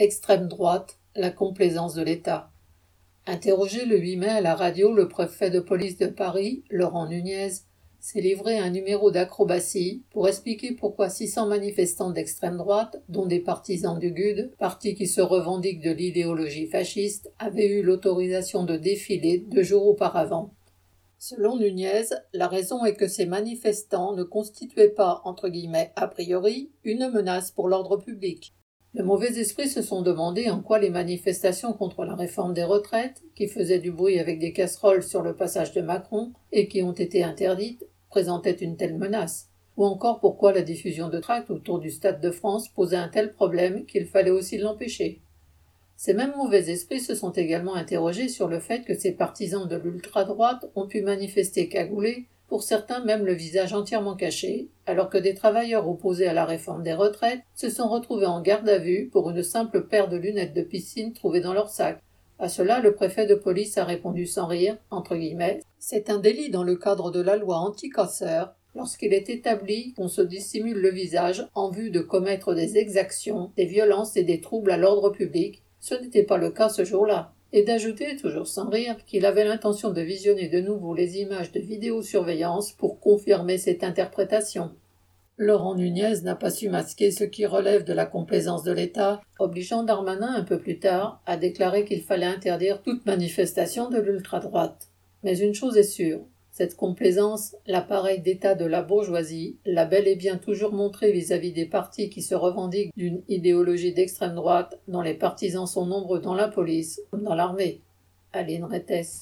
Extrême droite, la complaisance de l'État. Interrogé le 8 mai à la radio, le préfet de police de Paris, Laurent Nunez, s'est livré un numéro d'acrobatie pour expliquer pourquoi 600 manifestants d'extrême droite, dont des partisans du GUD, parti qui se revendique de l'idéologie fasciste, avaient eu l'autorisation de défiler deux jours auparavant. Selon Nunez, la raison est que ces manifestants ne constituaient pas, entre guillemets, a priori, une menace pour l'ordre public. De mauvais esprits se sont demandé en quoi les manifestations contre la réforme des retraites, qui faisaient du bruit avec des casseroles sur le passage de Macron et qui ont été interdites, présentaient une telle menace, ou encore pourquoi la diffusion de tracts autour du Stade de France posait un tel problème qu'il fallait aussi l'empêcher. Ces mêmes mauvais esprits se sont également interrogés sur le fait que ces partisans de l'ultra-droite ont pu manifester cagoulés pour certains même le visage entièrement caché, alors que des travailleurs opposés à la réforme des retraites se sont retrouvés en garde à vue pour une simple paire de lunettes de piscine trouvées dans leur sac. À cela, le préfet de police a répondu sans rire, entre guillemets, c'est un délit dans le cadre de la loi anti-casseur lorsqu'il est établi qu'on se dissimule le visage en vue de commettre des exactions, des violences et des troubles à l'ordre public. Ce n'était pas le cas ce jour-là et d'ajouter, toujours sans rire, qu'il avait l'intention de visionner de nouveau les images de vidéosurveillance pour confirmer cette interprétation. Laurent Nunez n'a pas su masquer ce qui relève de la complaisance de l'État, obligeant Darmanin un peu plus tard à déclarer qu'il fallait interdire toute manifestation de l'ultra-droite. Mais une chose est sûre, cette complaisance, l'appareil d'État de la bourgeoisie, l'a bel et bien toujours montré vis-à-vis des partis qui se revendiquent d'une idéologie d'extrême droite, dont les partisans sont nombreux dans la police comme dans l'armée. Aline Rettes.